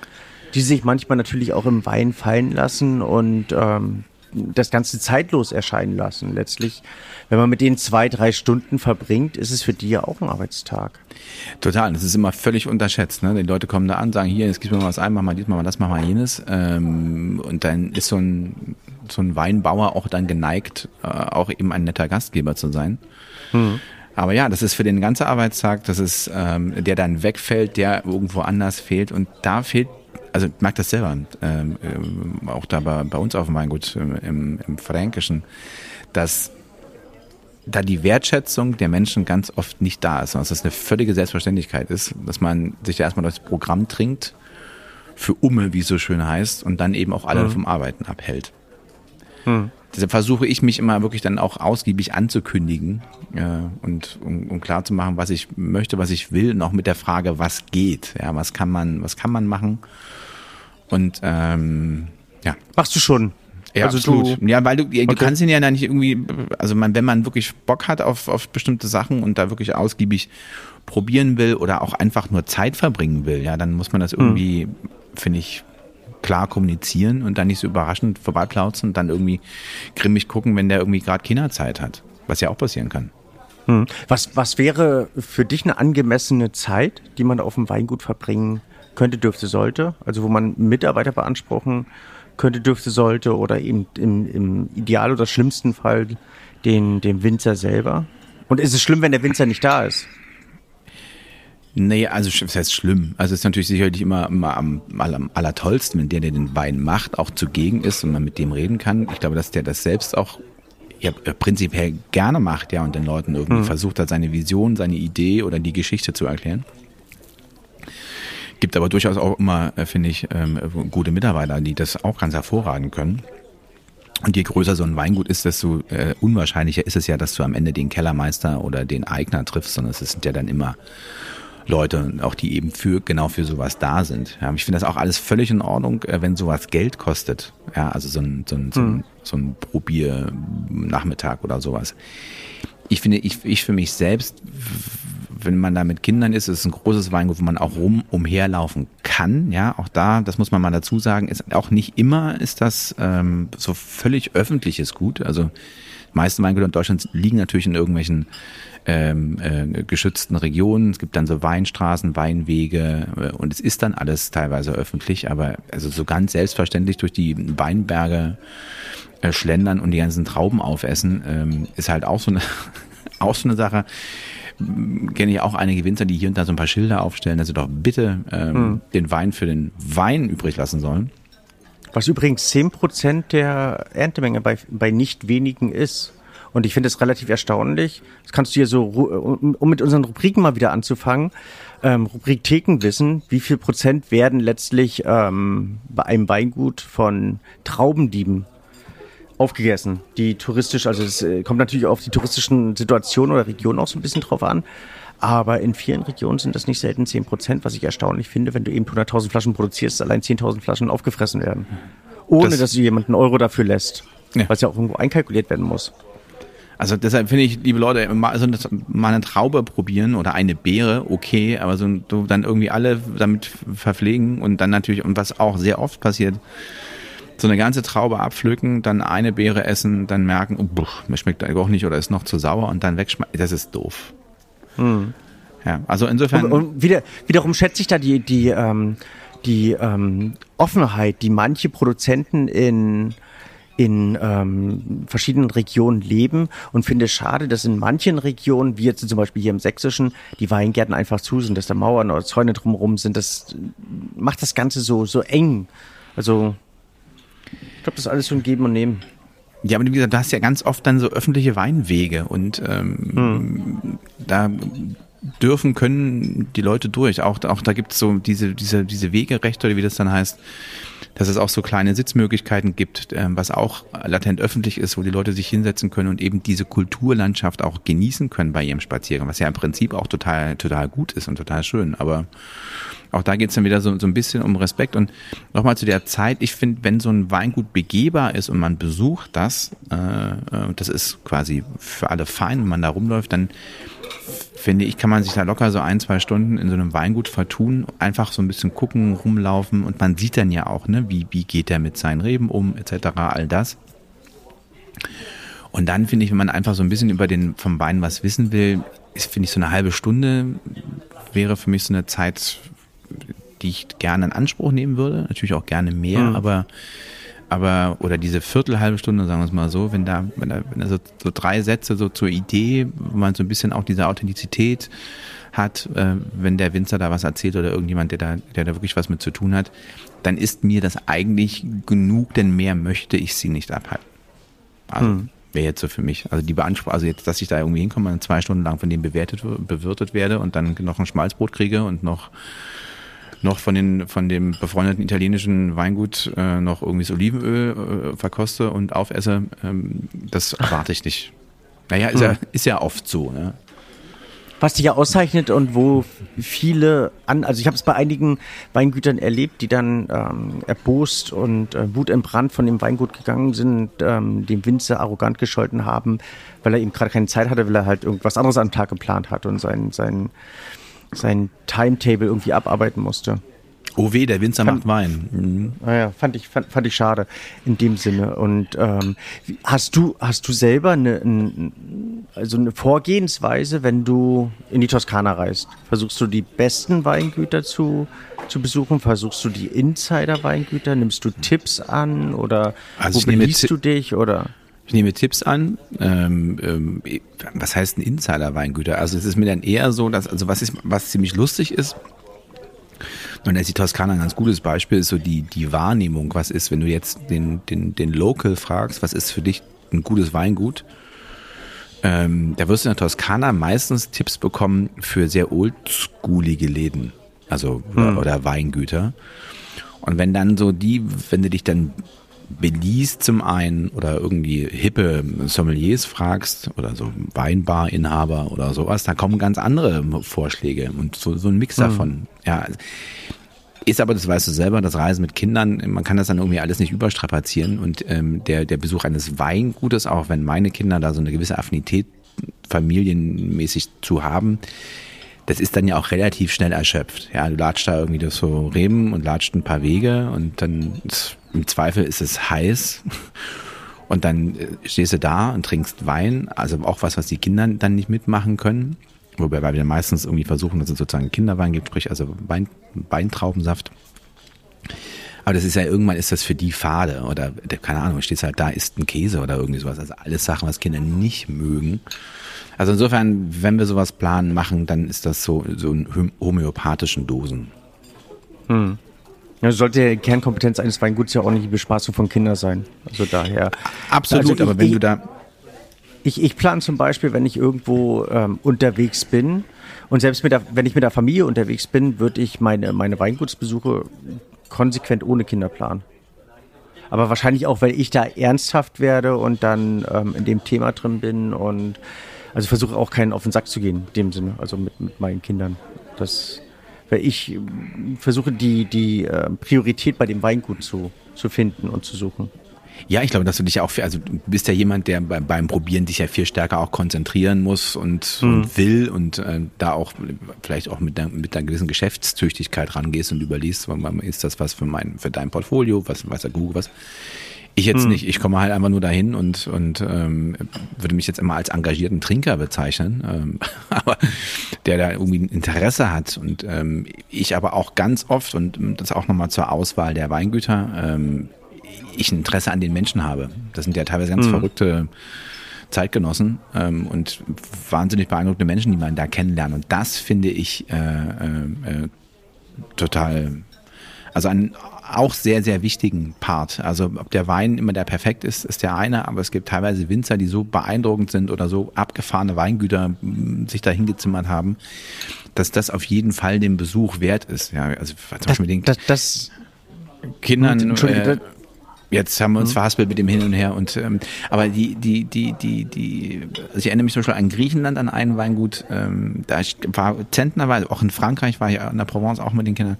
die sich manchmal natürlich auch im Wein fallen lassen und ähm, das Ganze zeitlos erscheinen lassen. Letztlich, wenn man mit denen zwei, drei Stunden verbringt, ist es für die ja auch ein Arbeitstag. Total, das ist immer völlig unterschätzt. Ne? Die Leute kommen da an, sagen, hier, jetzt gib mir mal was ein, mach mal dies, mach mal das, mach mal jenes. Ähm, und dann ist so ein, so ein Weinbauer auch dann geneigt, äh, auch eben ein netter Gastgeber zu sein. Mhm. Aber ja, das ist für den ganzen Arbeitstag, das ist, ähm, der dann wegfällt, der irgendwo anders fehlt. Und da fehlt also ich mag das selber, ähm, äh, auch da bei, bei, uns auf dem Weingut äh, im, im Fränkischen, dass da die Wertschätzung der Menschen ganz oft nicht da ist, sondern dass das eine völlige Selbstverständlichkeit ist, dass man sich da erstmal das Programm trinkt, für Umme, wie es so schön heißt, und dann eben auch alle mhm. vom Arbeiten abhält. Mhm. Deshalb versuche ich mich immer wirklich dann auch ausgiebig anzukündigen äh, und um, um klar zu machen, was ich möchte, was ich will, und auch mit der Frage, was geht, ja, was kann man, was kann man machen und ähm, ja. Machst du schon? Ja, also absolut. Du, ja, weil du, ja, du okay. kannst ihn ja dann nicht irgendwie, also man, wenn man wirklich Bock hat auf, auf bestimmte Sachen und da wirklich ausgiebig probieren will oder auch einfach nur Zeit verbringen will, ja, dann muss man das hm. irgendwie, mhm. finde ich, klar kommunizieren und dann nicht so überraschend vorbeiplauzen und dann irgendwie grimmig gucken, wenn der irgendwie gerade Kinderzeit hat. Was ja auch passieren kann. Hm. Was, was wäre für dich eine angemessene Zeit, die man auf dem Weingut verbringen könnte, dürfte, sollte. Also wo man Mitarbeiter beanspruchen könnte, dürfte, sollte oder eben im, im Ideal oder schlimmsten Fall den, den Winzer selber? Und ist es schlimm, wenn der Winzer nicht da ist? Nee, also das heißt schlimm. Also es ist natürlich sicherlich immer, immer am, am allertollsten, wenn der, der den Wein macht, auch zugegen ist und man mit dem reden kann. Ich glaube, dass der das selbst auch ja, prinzipiell gerne macht, ja, und den Leuten irgendwie mhm. versucht hat, seine Vision, seine Idee oder die Geschichte zu erklären. Gibt aber durchaus auch immer, äh, finde ich, ähm, gute Mitarbeiter, die das auch ganz hervorragend können. Und je größer so ein Weingut ist, desto äh, unwahrscheinlicher ist es ja, dass du am Ende den Kellermeister oder den Eigner triffst, sondern es sind ja dann immer Leute, auch die eben für genau für sowas da sind. Ja, ich finde das auch alles völlig in Ordnung, äh, wenn sowas Geld kostet. Ja, also so ein, so ein, so ein, hm. so ein Probier-Nachmittag oder sowas. Ich finde, ich, ich für mich selbst wenn man da mit Kindern ist, ist es ein großes Weingut, wo man auch rum umherlaufen kann. Ja, auch da, das muss man mal dazu sagen, ist auch nicht immer ist das ähm, so völlig öffentliches Gut. Also die meisten Weingüter in Deutschland liegen natürlich in irgendwelchen ähm, äh, geschützten Regionen. Es gibt dann so Weinstraßen, Weinwege äh, und es ist dann alles teilweise öffentlich, aber also so ganz selbstverständlich durch die Weinberge äh, schlendern und die ganzen Trauben aufessen, ähm, ist halt auch so eine, auch so eine Sache kenne ich auch einige Winzer, die hier und da so ein paar Schilder aufstellen, dass sie doch bitte ähm, hm. den Wein für den Wein übrig lassen sollen. Was übrigens 10% der Erntemenge bei, bei nicht wenigen ist. Und ich finde es relativ erstaunlich. Das kannst du hier so, um mit unseren Rubriken mal wieder anzufangen, ähm, Rubrik Thekenwissen, wie viel Prozent werden letztlich ähm, bei einem Weingut von Traubendieben aufgegessen, die touristisch, also es äh, kommt natürlich auf die touristischen Situationen oder Regionen auch so ein bisschen drauf an. Aber in vielen Regionen sind das nicht selten 10 Prozent, was ich erstaunlich finde, wenn du eben 100.000 Flaschen produzierst, allein 10.000 Flaschen aufgefressen werden. Ohne, das, dass du jemanden Euro dafür lässt. Ja. Was ja auch irgendwo einkalkuliert werden muss. Also deshalb finde ich, liebe Leute, mal, also mal eine Traube probieren oder eine Beere, okay, aber so dann irgendwie alle damit verpflegen und dann natürlich, und was auch sehr oft passiert, so eine ganze Traube abpflücken, dann eine Beere essen, dann merken, oh, buch, mir schmeckt auch nicht oder ist noch zu sauer und dann wegschmeißen. Das ist doof. Hm. Ja, also insofern. Und, und wieder, wiederum schätze ich da die, die, ähm, die ähm, Offenheit, die manche Produzenten in in ähm, verschiedenen Regionen leben und finde es schade, dass in manchen Regionen, wie jetzt zum Beispiel hier im Sächsischen, die Weingärten einfach zu sind, dass da Mauern oder Zäune drumherum sind. Das macht das Ganze so, so eng. Also ich glaube, das ist alles so ein Geben und Nehmen. Ja, aber wie gesagt, du hast ja ganz oft dann so öffentliche Weinwege und ähm, hm. da dürfen, können die Leute durch. Auch, auch da gibt es so diese, diese, diese Wegerechte oder wie das dann heißt, dass es auch so kleine Sitzmöglichkeiten gibt, ähm, was auch latent öffentlich ist, wo die Leute sich hinsetzen können und eben diese Kulturlandschaft auch genießen können bei ihrem Spaziergang, was ja im Prinzip auch total, total gut ist und total schön. Aber auch da geht es dann wieder so, so ein bisschen um Respekt. Und nochmal zu der Zeit, ich finde, wenn so ein Weingut begehbar ist und man besucht das, äh, äh, das ist quasi für alle fein, wenn man da rumläuft, dann finde ich, kann man sich da locker so ein, zwei Stunden in so einem Weingut vertun, einfach so ein bisschen gucken, rumlaufen und man sieht dann ja auch, ne, wie, wie geht der mit seinen Reben um, etc., all das. Und dann finde ich, wenn man einfach so ein bisschen über den vom Wein was wissen will, ist, finde ich, so eine halbe Stunde wäre für mich so eine Zeit, die ich gerne in Anspruch nehmen würde. Natürlich auch gerne mehr, mhm. aber aber oder diese Viertel halbe Stunde, sagen wir es mal so, wenn da, wenn da, wenn da so, so drei Sätze so zur Idee, wo man so ein bisschen auch diese Authentizität hat, äh, wenn der Winzer da was erzählt oder irgendjemand, der da, der da wirklich was mit zu tun hat, dann ist mir das eigentlich genug, denn mehr möchte ich sie nicht abhalten. Also hm. wäre jetzt so für mich. Also die Beanspruchung, also jetzt, dass ich da irgendwie hinkomme und zwei Stunden lang von dem bewertet, bewirtet werde und dann noch ein Schmalzbrot kriege und noch noch von, den, von dem befreundeten italienischen Weingut äh, noch irgendwie das Olivenöl äh, verkoste und aufesse, ähm, das erwarte ich nicht. Naja, ist, hm. ja, ist ja oft so. Ne? Was dich ja auszeichnet und wo viele an, also ich habe es bei einigen Weingütern erlebt, die dann ähm, erbost und äh, wutentbrannt von dem Weingut gegangen sind, ähm, dem Winzer arrogant gescholten haben, weil er eben gerade keine Zeit hatte, weil er halt irgendwas anderes am Tag geplant hat und sein, sein sein Timetable irgendwie abarbeiten musste. Oh weh, der Winzer fand, macht Wein. Mhm. Naja, fand ich, fand, fand ich schade in dem Sinne. Und ähm, hast du, hast du selber eine, ein, also eine Vorgehensweise, wenn du in die Toskana reist? Versuchst du die besten Weingüter zu, zu besuchen? Versuchst du die Insider-Weingüter? Nimmst du Tipps an oder also wo beliest du dich oder? Ich nehme Tipps an. Ähm, ähm, was heißt ein Insider-Weingüter? Also es ist mir dann eher so, dass also was ist, was ziemlich lustig ist. Und da ist die Toskana ein ganz gutes Beispiel, ist so die, die Wahrnehmung. Was ist, wenn du jetzt den, den, den Local fragst, was ist für dich ein gutes Weingut? Ähm, da wirst du in der Toskana meistens Tipps bekommen für sehr oldschoolige Läden, also hm. oder Weingüter. Und wenn dann so die, wenn du dich dann beliest zum einen oder irgendwie hippe Sommeliers fragst oder so Weinbarinhaber oder sowas, da kommen ganz andere Vorschläge und so, so ein Mix hm. davon. Ja, ist aber, das weißt du selber, das Reisen mit Kindern, man kann das dann irgendwie alles nicht überstrapazieren und ähm, der, der Besuch eines Weingutes, auch wenn meine Kinder da so eine gewisse Affinität familienmäßig zu haben, das ist dann ja auch relativ schnell erschöpft. Ja, du latscht da irgendwie durch so Reben und latscht ein paar Wege und dann im Zweifel ist es heiß und dann äh, stehst du da und trinkst Wein, also auch was, was die Kinder dann nicht mitmachen können. Wobei wir meistens irgendwie versuchen, dass es sozusagen Kinderwein gibt, sprich also Wein, Weintraubensaft. Aber das ist ja irgendwann ist das für die Fade oder keine Ahnung, steht halt da, ist ein Käse oder irgendwie sowas. Also alles Sachen, was Kinder nicht mögen. Also insofern, wenn wir sowas planen, machen, dann ist das so, so in homöopathischen Dosen. Hm. Ja, sollte Kernkompetenz eines Weinguts ja auch nicht die Bespaßung von Kindern sein. Also daher. Absolut, also ich, aber wenn ich, du da ich, ich plane zum Beispiel, wenn ich irgendwo ähm, unterwegs bin und selbst mit der, wenn ich mit der Familie unterwegs bin, würde ich meine, meine Weingutsbesuche konsequent ohne Kinder planen. Aber wahrscheinlich auch, weil ich da ernsthaft werde und dann ähm, in dem Thema drin bin und also versuche auch keinen auf den Sack zu gehen, in dem Sinne, also mit, mit meinen Kindern. Das, weil ich ähm, versuche die, die äh, Priorität bei dem Weingut zu, zu finden und zu suchen. Ja, ich glaube, dass du dich auch, also du bist ja jemand, der beim, beim Probieren dich ja viel stärker auch konzentrieren muss und, mhm. und will und äh, da auch vielleicht auch mit, der, mit einer gewissen Geschäftstüchtigkeit rangehst und überliest, ist das was für mein, für dein Portfolio, was weiß der Google was. Ich jetzt hm. nicht. Ich komme halt einfach nur dahin und, und ähm, würde mich jetzt immer als engagierten Trinker bezeichnen, ähm, aber der da irgendwie ein Interesse hat. Und ähm, ich aber auch ganz oft, und das auch nochmal zur Auswahl der Weingüter, ähm, ich ein Interesse an den Menschen habe. Das sind ja teilweise ganz mhm. verrückte Zeitgenossen ähm, und wahnsinnig beeindruckende Menschen, die man da kennenlernt. Und das finde ich äh, äh, äh, total, also einen auch sehr, sehr wichtigen Part. Also ob der Wein immer der perfekt ist, ist der eine, aber es gibt teilweise Winzer, die so beeindruckend sind oder so abgefahrene Weingüter sich da hingezimmert haben, dass das auf jeden Fall den Besuch wert ist. Ja, also zum Beispiel den das, das Kindern. Äh, Jetzt haben wir uns mhm. verhaspelt mit dem Hin und Her und ähm, aber die die die die die also ich erinnere mich zum Beispiel an Griechenland an einen Weingut ähm, da ich war zentnerweise auch in Frankreich war ich in der Provence auch mit den Kindern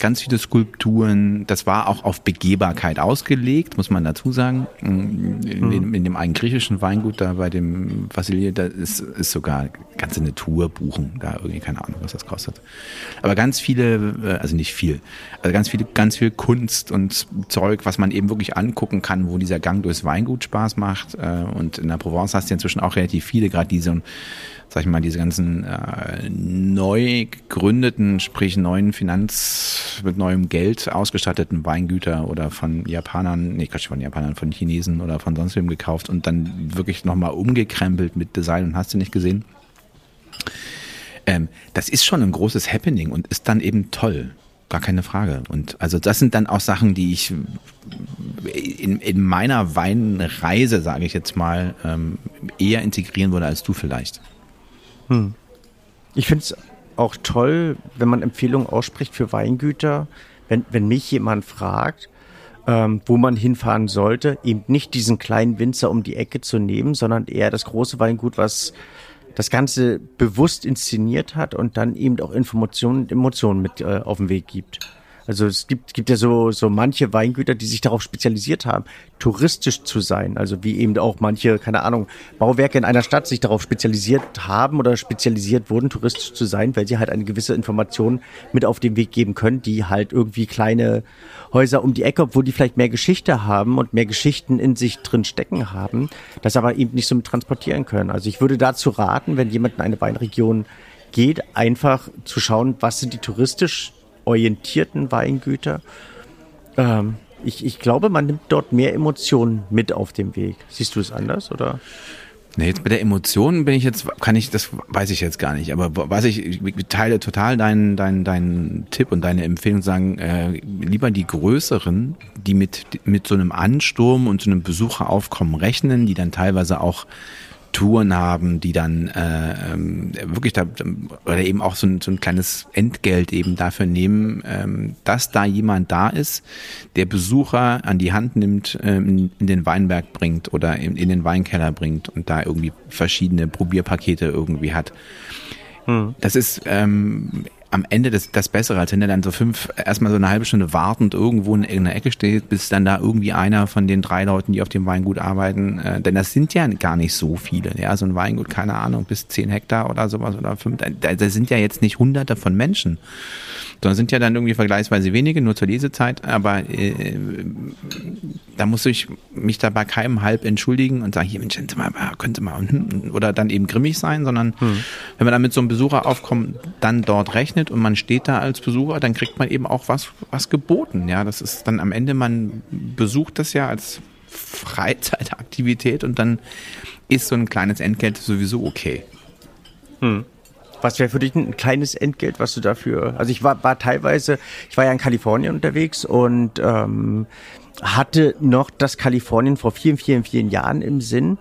ganz viele Skulpturen das war auch auf Begehbarkeit ausgelegt muss man dazu sagen in, mhm. dem, in dem einen griechischen Weingut da bei dem Vassilier da ist ist sogar ganze eine Tour buchen da irgendwie keine Ahnung was das kostet aber ganz viele äh, also nicht viel also ganz viele ganz viel Kunst und Zeug was man eben wirklich wirklich angucken kann, wo dieser Gang durchs Weingut Spaß macht. Äh, und in der Provence hast du inzwischen auch relativ viele, gerade diese, sag ich mal, diese ganzen äh, neu gegründeten, sprich neuen Finanz mit neuem Geld ausgestatteten Weingüter oder von Japanern, nee, Quatsch, von Japanern, von Chinesen oder von sonst wem gekauft und dann wirklich nochmal umgekrempelt mit Design und hast du nicht gesehen. Ähm, das ist schon ein großes Happening und ist dann eben toll. Gar keine Frage. Und also das sind dann auch Sachen, die ich in, in meiner Weinreise, sage ich jetzt mal, ähm, eher integrieren würde als du vielleicht. Hm. Ich finde es auch toll, wenn man Empfehlungen ausspricht für Weingüter, wenn, wenn mich jemand fragt, ähm, wo man hinfahren sollte, eben nicht diesen kleinen Winzer um die Ecke zu nehmen, sondern eher das große Weingut, was das Ganze bewusst inszeniert hat und dann eben auch Informationen und Emotionen mit äh, auf den Weg gibt. Also es gibt, gibt ja so, so manche Weingüter, die sich darauf spezialisiert haben, touristisch zu sein. Also wie eben auch manche, keine Ahnung, Bauwerke in einer Stadt sich darauf spezialisiert haben oder spezialisiert wurden, touristisch zu sein, weil sie halt eine gewisse Information mit auf den Weg geben können, die halt irgendwie kleine Häuser um die Ecke, obwohl die vielleicht mehr Geschichte haben und mehr Geschichten in sich drin stecken haben, das aber eben nicht so mit transportieren können. Also ich würde dazu raten, wenn jemand in eine Weinregion geht, einfach zu schauen, was sind die touristisch orientierten Weingüter. Ähm, ich, ich glaube, man nimmt dort mehr Emotionen mit auf dem Weg. Siehst du es anders oder? Nee, jetzt bei der Emotion bin ich jetzt, kann ich, das weiß ich jetzt gar nicht. Aber was ich, ich teile total deinen, deinen, deinen Tipp und deine Empfehlung, sagen, äh, lieber die größeren, die mit, mit so einem Ansturm und so einem Besucheraufkommen rechnen, die dann teilweise auch Touren haben, die dann äh, ähm, wirklich da oder eben auch so ein, so ein kleines Entgelt eben dafür nehmen, ähm, dass da jemand da ist, der Besucher an die Hand nimmt, ähm, in den Weinberg bringt oder in, in den Weinkeller bringt und da irgendwie verschiedene Probierpakete irgendwie hat. Hm. Das ist ähm, am Ende das, das Bessere, als wenn er dann so fünf, erstmal so eine halbe Stunde wartend irgendwo in irgendeiner Ecke steht, bis dann da irgendwie einer von den drei Leuten, die auf dem Weingut arbeiten, äh, denn das sind ja gar nicht so viele, ja, so ein Weingut, keine Ahnung, bis zehn Hektar oder sowas oder fünf, da, da sind ja jetzt nicht hunderte von Menschen sondern sind ja dann irgendwie vergleichsweise wenige, nur zur Lesezeit, aber äh, da muss ich mich da bei keinem halb entschuldigen und sagen, hier Mensch, mal, könnte mal oder dann eben grimmig sein, sondern hm. wenn man dann mit so einem Besucheraufkommen dann dort rechnet und man steht da als Besucher, dann kriegt man eben auch was, was geboten. Ja, das ist dann am Ende, man besucht das ja als Freizeitaktivität und dann ist so ein kleines Entgelt sowieso okay. Hm. Was wäre für dich ein kleines Entgelt, was du dafür? Also ich war, war teilweise, ich war ja in Kalifornien unterwegs und ähm, hatte noch das Kalifornien vor vielen, vielen, vielen Jahren im Sinn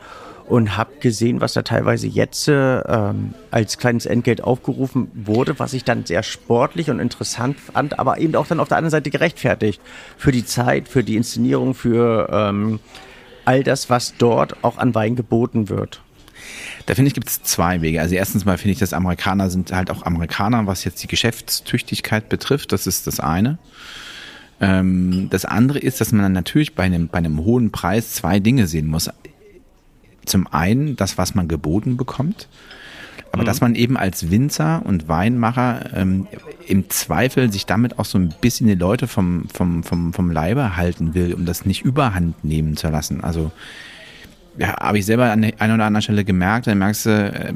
und habe gesehen, was da teilweise jetzt ähm, als kleines Entgelt aufgerufen wurde, was ich dann sehr sportlich und interessant fand, aber eben auch dann auf der anderen Seite gerechtfertigt für die Zeit, für die Inszenierung, für ähm, all das, was dort auch an Wein geboten wird. Da finde ich, gibt es zwei Wege. Also erstens mal finde ich, dass Amerikaner sind halt auch Amerikaner, was jetzt die Geschäftstüchtigkeit betrifft. Das ist das eine. Ähm, das andere ist, dass man dann natürlich bei einem, bei einem hohen Preis zwei Dinge sehen muss. Zum einen das, was man geboten bekommt. Aber mhm. dass man eben als Winzer und Weinmacher ähm, im Zweifel sich damit auch so ein bisschen die Leute vom, vom, vom, vom Leibe halten will, um das nicht überhand nehmen zu lassen. Also ja, habe ich selber an einer oder anderen Stelle gemerkt, dann merkst du, äh,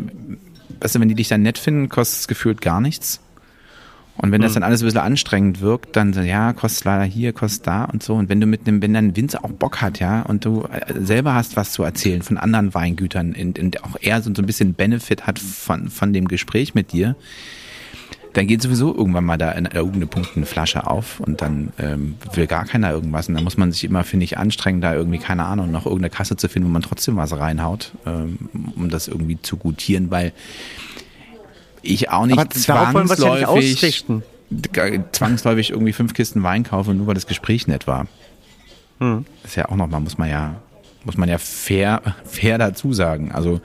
weißt du, wenn die dich dann nett finden, kostet es gefühlt gar nichts. Und wenn das hm. dann alles ein bisschen anstrengend wirkt, dann so, ja, kostet leider hier, kostet da und so. Und wenn du mit einem, wenn dein Winzer auch Bock hat, ja, und du äh, selber hast was zu erzählen von anderen Weingütern und, und auch er so ein bisschen Benefit hat von, von dem Gespräch mit dir, dann geht sowieso irgendwann mal da in irgendeinem Punkt eine Flasche auf und dann ähm, will gar keiner irgendwas. Und dann muss man sich immer, finde ich, anstrengen, da irgendwie, keine Ahnung, noch irgendeine Kasse zu finden, wo man trotzdem was reinhaut, ähm, um das irgendwie zu gutieren, weil ich auch nicht Aber zwangsläufig, zwangsläufig irgendwie fünf Kisten Wein kaufe, nur weil das Gespräch nett war. Hm. Das ist ja auch nochmal, muss man ja muss man ja fair, fair dazu sagen. Also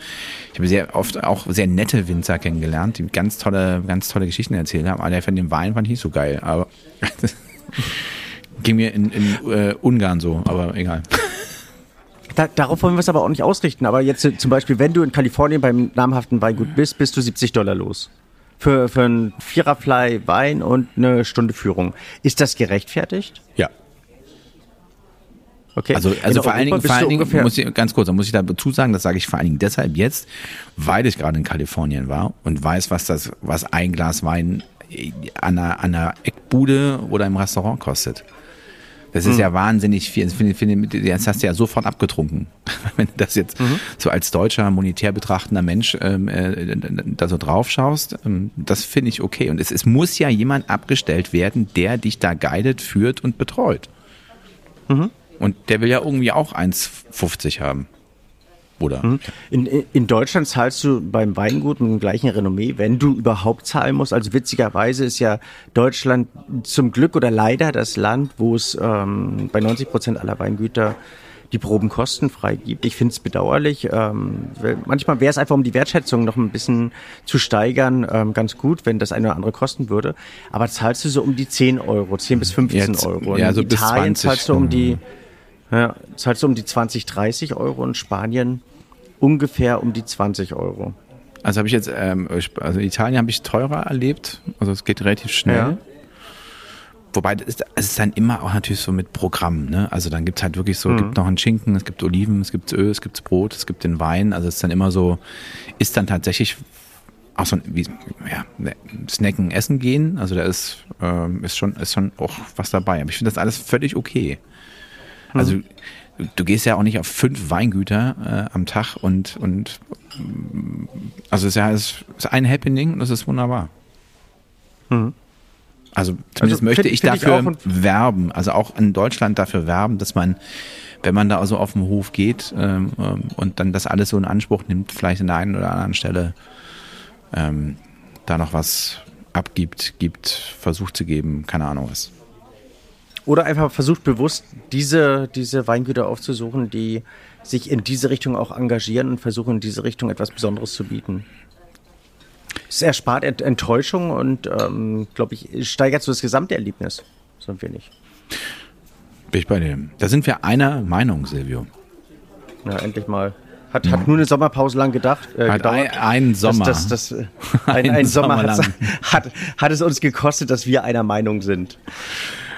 ich habe sehr oft auch sehr nette Winzer kennengelernt, die ganz tolle, ganz tolle Geschichten erzählt haben. Aber der von dem Wein fand ich nicht so geil. Aber ging mir in, in äh, Ungarn so, aber egal. Da, darauf wollen wir es aber auch nicht ausrichten. Aber jetzt zum Beispiel, wenn du in Kalifornien beim namhaften Weingut bist, bist du 70 Dollar los. Für, für ein Viererfly Wein und eine Stunde Führung. Ist das gerechtfertigt? Ja. Okay. Also, also vor allen Dingen, vor allen Dingen muss ich, ganz kurz, da muss ich dazu sagen, das sage ich vor allen Dingen deshalb jetzt, weil ich gerade in Kalifornien war und weiß, was das, was ein Glas Wein an einer, an einer Eckbude oder im Restaurant kostet. Das ist mhm. ja wahnsinnig viel. Das hast du ja sofort abgetrunken. Wenn du das jetzt mhm. so als deutscher, monetär betrachtender Mensch ähm, äh, da so drauf schaust, ähm, das finde ich okay. Und es, es muss ja jemand abgestellt werden, der dich da guidet, führt und betreut. Mhm. Und der will ja irgendwie auch 1,50 haben. Oder? Mhm. In, in Deutschland zahlst du beim Weingut mit dem gleichen Renommee, wenn du überhaupt zahlen musst. Also witzigerweise ist ja Deutschland zum Glück oder leider das Land, wo es ähm, bei 90 Prozent aller Weingüter die Proben kostenfrei gibt. Ich finde es bedauerlich. Ähm, manchmal wäre es einfach, um die Wertschätzung noch ein bisschen zu steigern, ähm, ganz gut, wenn das eine oder andere kosten würde. Aber zahlst du so um die 10 Euro, 10 bis 15 Jetzt, Euro. Ja, so in Italien bis 20, zahlst du um die, ja, zahlst du um die 20, 30 Euro und Spanien ungefähr um die 20 Euro. Also habe ich jetzt, ähm, also Italien habe ich teurer erlebt. Also es geht relativ schnell. Ja. Wobei es ist, es ist dann immer auch natürlich so mit Programm, ne? Also dann gibt's halt wirklich so, mhm. gibt noch einen Schinken, es gibt Oliven, es gibt Öl, es gibt Brot, es gibt den Wein. Also es ist dann immer so, ist dann tatsächlich auch so ein, wie, ja, ne, Snacken, Essen gehen. Also da ist, ähm, ist schon, ist schon auch was dabei. Aber ich finde das alles völlig okay. Also mhm. du gehst ja auch nicht auf fünf Weingüter äh, am Tag und, und also es ist ja es ist ein Happening und das ist wunderbar. Mhm. Also zumindest also, möchte find, ich find dafür ich werben, also auch in Deutschland dafür werben, dass man, wenn man da also auf dem Hof geht ähm, ähm, und dann das alles so in Anspruch nimmt, vielleicht an der einen oder anderen Stelle ähm, da noch was abgibt, gibt, versucht zu geben, keine Ahnung was. Oder einfach versucht bewusst diese, diese Weingüter aufzusuchen, die sich in diese Richtung auch engagieren und versuchen in diese Richtung etwas Besonderes zu bieten. Es erspart Enttäuschung und, ähm, glaube ich, steigert so das gesamte Erlebnis so ein wenig. Bin ich bei dir. Da sind wir einer Meinung, Silvio. Ja, endlich mal. Hat, hat nur eine Sommerpause lang gedacht. Äh, hat ein, einen Sommer. Das, das, das, ein, ein, Sommer, Sommer hat, hat es uns gekostet, dass wir einer Meinung sind.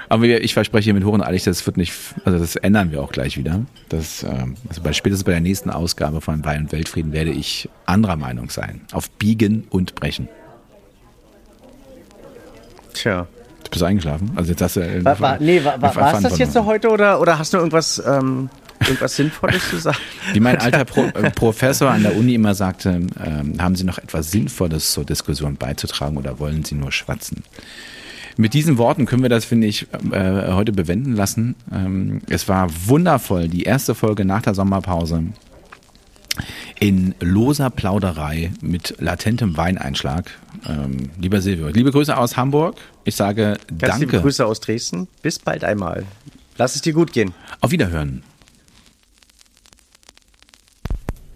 Aber ich verspreche mit Hoch und Eilig, das wird nicht, also das ändern wir auch gleich wieder. Das, ähm, also bei, spätestens bei der nächsten Ausgabe von Wein und Weltfrieden werde ich anderer Meinung sein. Auf Biegen und Brechen. Tja. Du bist eingeschlafen? Also jetzt hast du. Äh, war, war, nee, war, war, war es das jetzt so heute oder, oder hast du irgendwas, ähm, irgendwas Sinnvolles zu sagen? Wie mein alter Pro, äh, Professor an der Uni immer sagte, ähm, haben Sie noch etwas Sinnvolles zur Diskussion beizutragen oder wollen Sie nur schwatzen? Mit diesen Worten können wir das, finde ich, äh, heute bewenden lassen. Ähm, es war wundervoll, die erste Folge nach der Sommerpause in loser Plauderei mit latentem Weineinschlag. Ähm, lieber Silvio, liebe Grüße aus Hamburg. Ich sage Ganz danke. Liebe Grüße aus Dresden. Bis bald einmal. Lass es dir gut gehen. Auf Wiederhören.